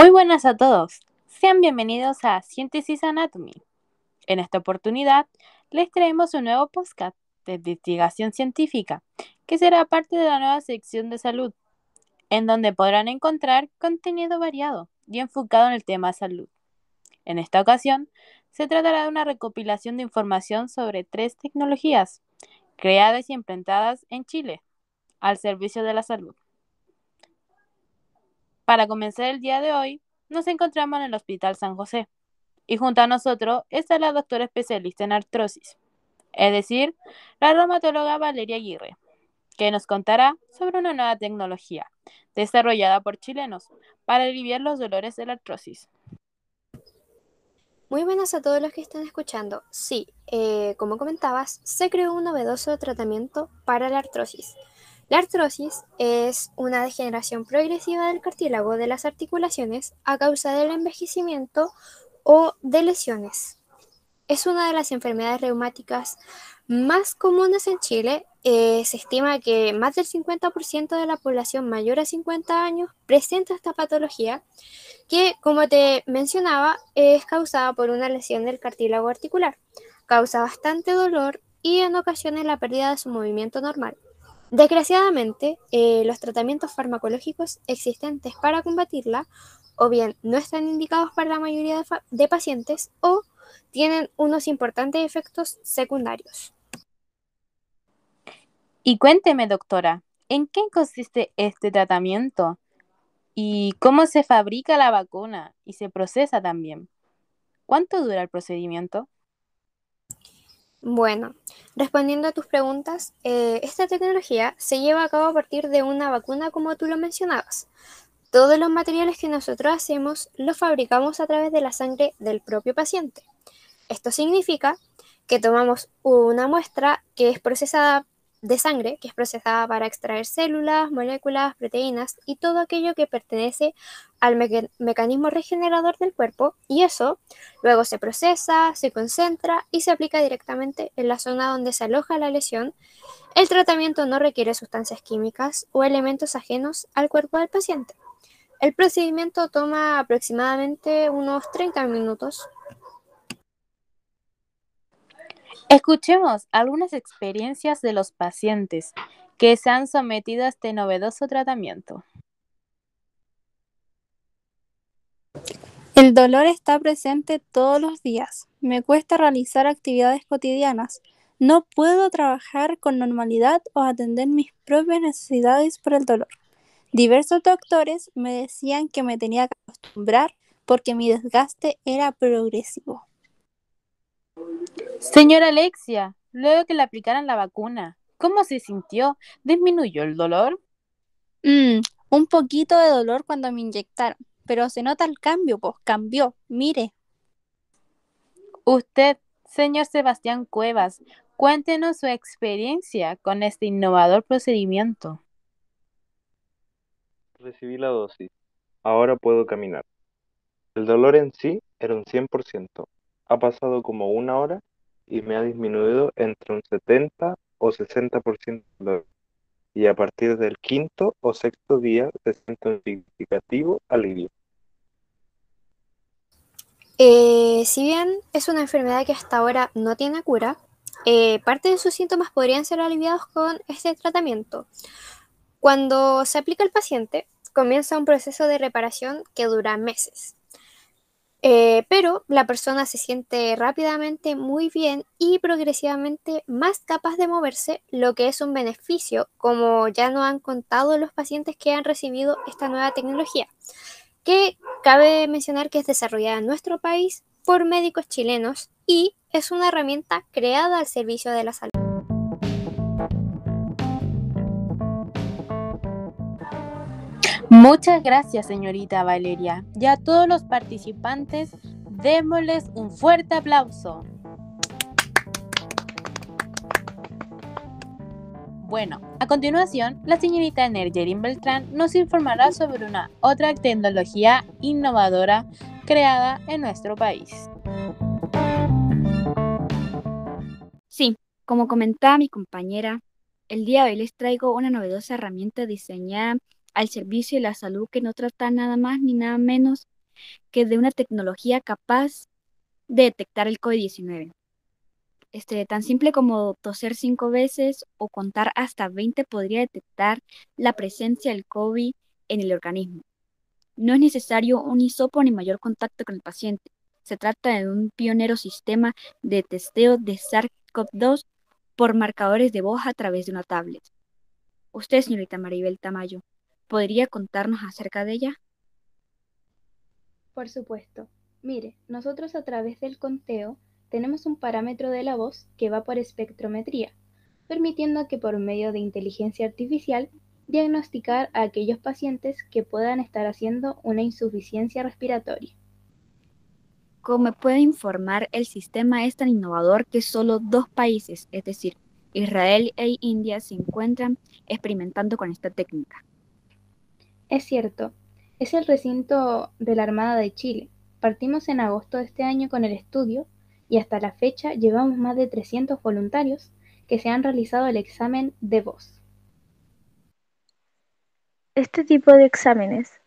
Muy buenas a todos. Sean bienvenidos a Síntesis Anatomy. En esta oportunidad les traemos un nuevo podcast de investigación científica que será parte de la nueva sección de salud, en donde podrán encontrar contenido variado y enfocado en el tema salud. En esta ocasión, se tratará de una recopilación de información sobre tres tecnologías creadas y implementadas en Chile al servicio de la salud. Para comenzar el día de hoy, nos encontramos en el Hospital San José y junto a nosotros está la doctora especialista en artrosis, es decir, la reumatóloga Valeria Aguirre, que nos contará sobre una nueva tecnología desarrollada por chilenos para aliviar los dolores de la artrosis. Muy buenas a todos los que están escuchando. Sí, eh, como comentabas, se creó un novedoso tratamiento para la artrosis. La artrosis es una degeneración progresiva del cartílago de las articulaciones a causa del envejecimiento o de lesiones. Es una de las enfermedades reumáticas más comunes en Chile. Eh, se estima que más del 50% de la población mayor a 50 años presenta esta patología que, como te mencionaba, es causada por una lesión del cartílago articular. Causa bastante dolor y en ocasiones la pérdida de su movimiento normal. Desgraciadamente, eh, los tratamientos farmacológicos existentes para combatirla o bien no están indicados para la mayoría de pacientes o tienen unos importantes efectos secundarios. Y cuénteme, doctora, ¿en qué consiste este tratamiento? ¿Y cómo se fabrica la vacuna y se procesa también? ¿Cuánto dura el procedimiento? Bueno, respondiendo a tus preguntas, eh, esta tecnología se lleva a cabo a partir de una vacuna como tú lo mencionabas. Todos los materiales que nosotros hacemos los fabricamos a través de la sangre del propio paciente. Esto significa que tomamos una muestra que es procesada de sangre, que es procesada para extraer células, moléculas, proteínas y todo aquello que pertenece al mecanismo regenerador del cuerpo y eso luego se procesa, se concentra y se aplica directamente en la zona donde se aloja la lesión. El tratamiento no requiere sustancias químicas o elementos ajenos al cuerpo del paciente. El procedimiento toma aproximadamente unos 30 minutos Escuchemos algunas experiencias de los pacientes que se han sometido a este novedoso tratamiento. El dolor está presente todos los días. Me cuesta realizar actividades cotidianas. No puedo trabajar con normalidad o atender mis propias necesidades por el dolor. Diversos doctores me decían que me tenía que acostumbrar porque mi desgaste era progresivo. Señora Alexia, luego que le aplicaran la vacuna, ¿cómo se sintió? ¿Disminuyó el dolor? Mm, un poquito de dolor cuando me inyectaron, pero se nota el cambio, pues cambió, mire. Usted, señor Sebastián Cuevas, cuéntenos su experiencia con este innovador procedimiento. Recibí la dosis. Ahora puedo caminar. El dolor en sí era un 100%. Ha pasado como una hora y me ha disminuido entre un 70 o 60% dolor. Y a partir del quinto o sexto día se siente un significativo alivio. Eh, si bien es una enfermedad que hasta ahora no tiene cura, eh, parte de sus síntomas podrían ser aliviados con este tratamiento. Cuando se aplica al paciente, comienza un proceso de reparación que dura meses. Eh, pero la persona se siente rápidamente muy bien y progresivamente más capaz de moverse, lo que es un beneficio, como ya nos han contado los pacientes que han recibido esta nueva tecnología, que cabe mencionar que es desarrollada en nuestro país por médicos chilenos y es una herramienta creada al servicio de la salud. Muchas gracias, señorita Valeria. Y a todos los participantes, démosles un fuerte aplauso. Bueno, a continuación, la señorita Nergerin Beltrán nos informará sobre una otra tecnología innovadora creada en nuestro país. Sí, como comentaba mi compañera, el día de hoy les traigo una novedosa herramienta diseñada al servicio de la salud que no trata nada más ni nada menos que de una tecnología capaz de detectar el COVID-19. Este, tan simple como toser cinco veces o contar hasta 20 podría detectar la presencia del COVID en el organismo. No es necesario un hisopo ni mayor contacto con el paciente. Se trata de un pionero sistema de testeo de SARS-CoV-2 por marcadores de voz a través de una tablet. Usted, señorita Maribel Tamayo, ¿podría contarnos acerca de ella? Por supuesto. Mire, nosotros a través del conteo tenemos un parámetro de la voz que va por espectrometría, permitiendo que por medio de inteligencia artificial diagnosticar a aquellos pacientes que puedan estar haciendo una insuficiencia respiratoria. Como puede informar, el sistema es tan innovador que solo dos países, es decir, Israel e India, se encuentran experimentando con esta técnica. Es cierto, es el recinto de la Armada de Chile. Partimos en agosto de este año con el estudio y hasta la fecha llevamos más de 300 voluntarios que se han realizado el examen de voz. Este tipo de exámenes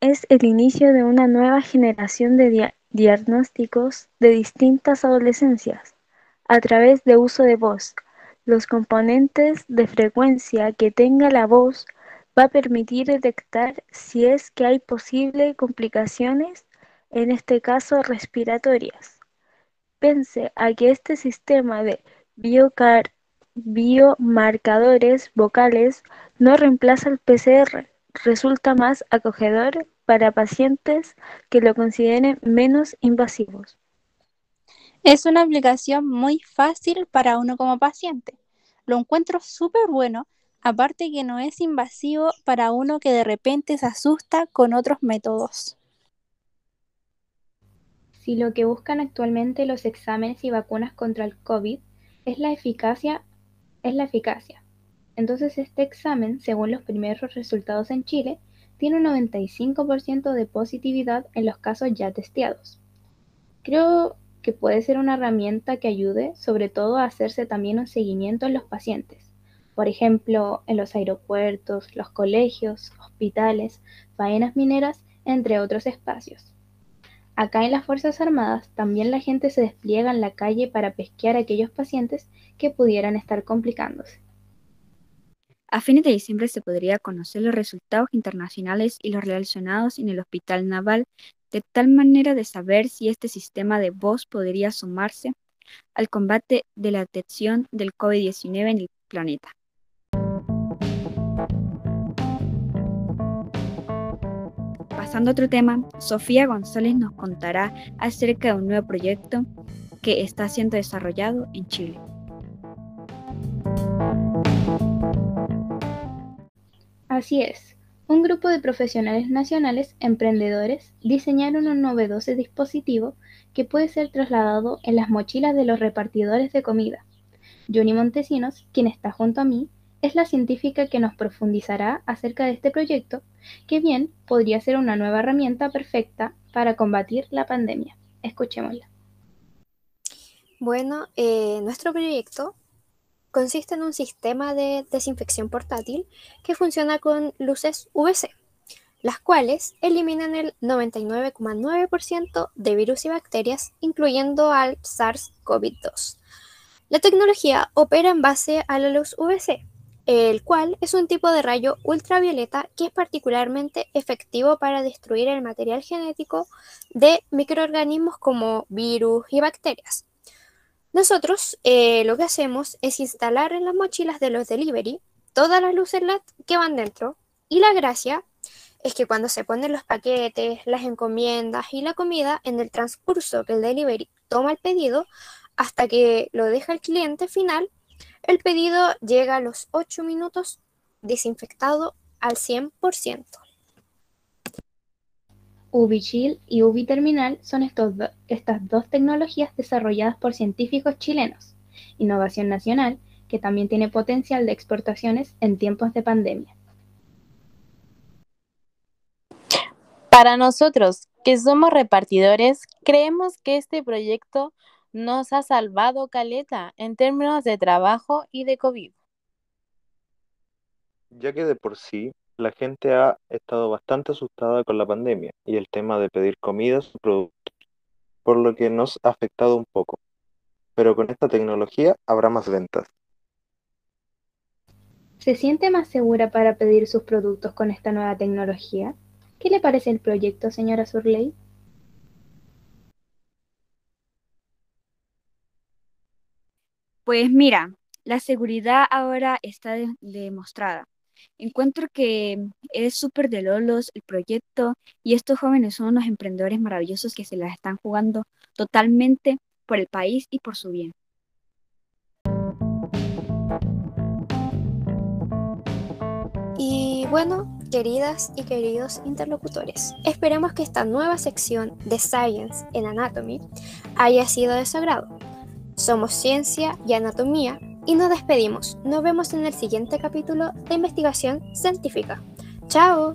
es el inicio de una nueva generación de diagnósticos de distintas adolescencias a través de uso de voz. Los componentes de frecuencia que tenga la voz va a permitir detectar si es que hay posibles complicaciones, en este caso respiratorias. Pense a que este sistema de biomarcadores vocales no reemplaza el PCR, resulta más acogedor para pacientes que lo consideren menos invasivos. Es una aplicación muy fácil para uno como paciente. Lo encuentro súper bueno, aparte que no es invasivo para uno que de repente se asusta con otros métodos. Si lo que buscan actualmente los exámenes y vacunas contra el COVID es la eficacia, es la eficacia. Entonces este examen, según los primeros resultados en Chile, tiene un 95% de positividad en los casos ya testeados. Creo que puede ser una herramienta que ayude sobre todo a hacerse también un seguimiento en los pacientes. Por ejemplo, en los aeropuertos, los colegios, hospitales, faenas mineras, entre otros espacios. Acá en las Fuerzas Armadas también la gente se despliega en la calle para pesquear a aquellos pacientes que pudieran estar complicándose. A fines de diciembre se podría conocer los resultados internacionales y los relacionados en el Hospital Naval, de tal manera de saber si este sistema de voz podría sumarse al combate de la detección del COVID-19 en el planeta. Pasando otro tema, Sofía González nos contará acerca de un nuevo proyecto que está siendo desarrollado en Chile. Así es, un grupo de profesionales nacionales emprendedores diseñaron un novedoso dispositivo que puede ser trasladado en las mochilas de los repartidores de comida. Johnny Montesinos, quien está junto a mí, es la científica que nos profundizará acerca de este proyecto, que bien podría ser una nueva herramienta perfecta para combatir la pandemia. Escuchémosla. Bueno, eh, nuestro proyecto consiste en un sistema de desinfección portátil que funciona con luces UVC, las cuales eliminan el 99,9% de virus y bacterias, incluyendo al SARS-CoV-2. La tecnología opera en base a la luz UVC, el cual es un tipo de rayo ultravioleta que es particularmente efectivo para destruir el material genético de microorganismos como virus y bacterias. Nosotros eh, lo que hacemos es instalar en las mochilas de los delivery todas las luces LED que van dentro y la gracia es que cuando se ponen los paquetes, las encomiendas y la comida en el transcurso que el delivery toma el pedido hasta que lo deja el cliente final, el pedido llega a los 8 minutos desinfectado al 100%. UbiChill y UbiTerminal son estas dos tecnologías desarrolladas por científicos chilenos, innovación nacional que también tiene potencial de exportaciones en tiempos de pandemia. Para nosotros, que somos repartidores, creemos que este proyecto nos ha salvado caleta en términos de trabajo y de COVID. Ya que de por sí la gente ha estado bastante asustada con la pandemia y el tema de pedir comidas o productos, por lo que nos ha afectado un poco. Pero con esta tecnología habrá más ventas. ¿Se siente más segura para pedir sus productos con esta nueva tecnología? ¿Qué le parece el proyecto, señora Surley? Pues mira, la seguridad ahora está demostrada. Encuentro que es súper de lolos el proyecto y estos jóvenes son unos emprendedores maravillosos que se las están jugando totalmente por el país y por su bien. Y bueno, queridas y queridos interlocutores, esperemos que esta nueva sección de Science en Anatomy haya sido de su agrado. Somos Ciencia y Anatomía y nos despedimos. Nos vemos en el siguiente capítulo de Investigación Científica. ¡Chao!